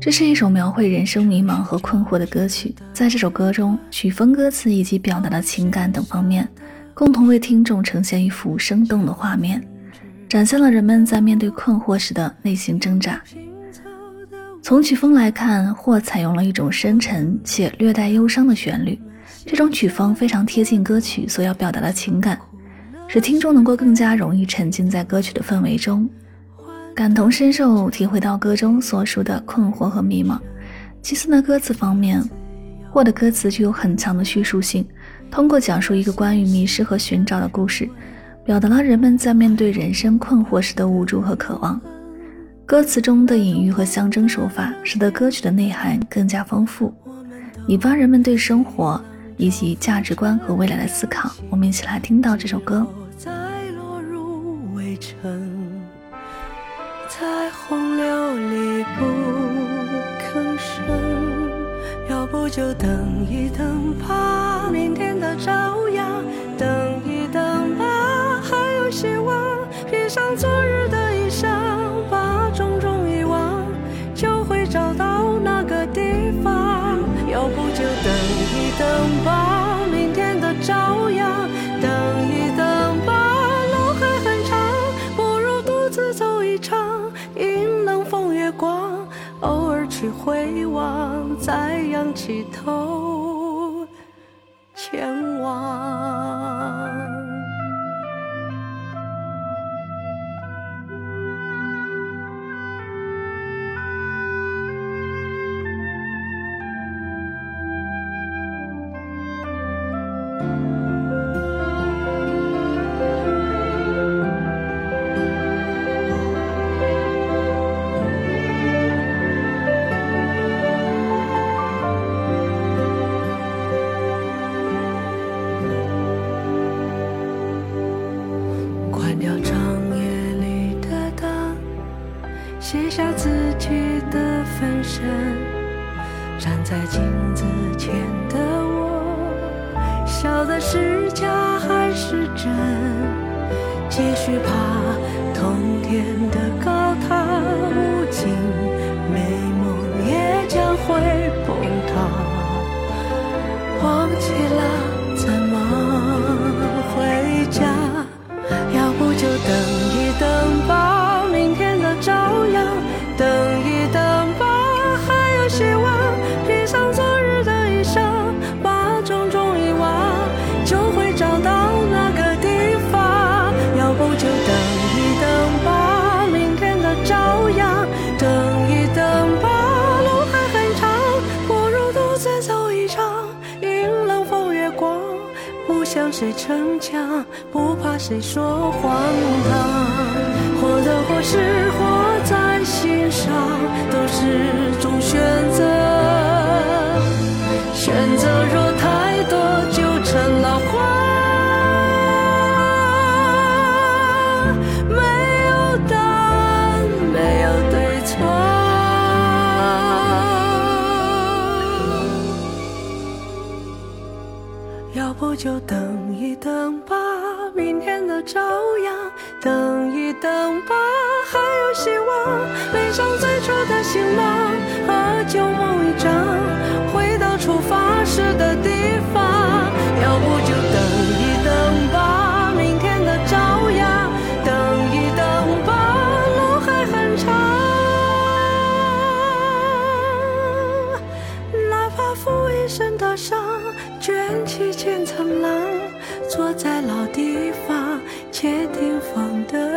这是一首描绘人生迷茫和困惑的歌曲。在这首歌中，曲风、歌词以及表达的情感等方面，共同为听众呈现一幅生动的画面，展现了人们在面对困惑时的内心挣扎。从曲风来看，或采用了一种深沉且略带忧伤的旋律，这种曲风非常贴近歌曲所要表达的情感，使听众能够更加容易沉浸在歌曲的氛围中。感同身受，体会到歌中所述的困惑和迷茫。其次呢，歌词方面，或的歌词具有很强的叙述性，通过讲述一个关于迷失和寻找的故事，表达了人们在面对人生困惑时的无助和渴望。歌词中的隐喻和象征手法，使得歌曲的内涵更加丰富，引发人们对生活以及价值观和未来的思考。我们一起来听到这首歌。在洪流里不吭声，要不就等一等吧，明天的朝望，再仰起头，前往。在镜子前的我，笑的是假还是真？继续爬通天的高塔，无尽美梦也将会崩塌。忘记了不向谁逞强，不怕谁说荒唐。或得或是活在心上，都是要不就等一。等吧，明天的朝阳。等一等吧，还有希望。背上最初的行囊和旧梦一张，回到出发时的地方。要不就等一等吧，明天的朝阳。等一等吧，路还很长。哪怕负一身的伤，在老地方，且听风的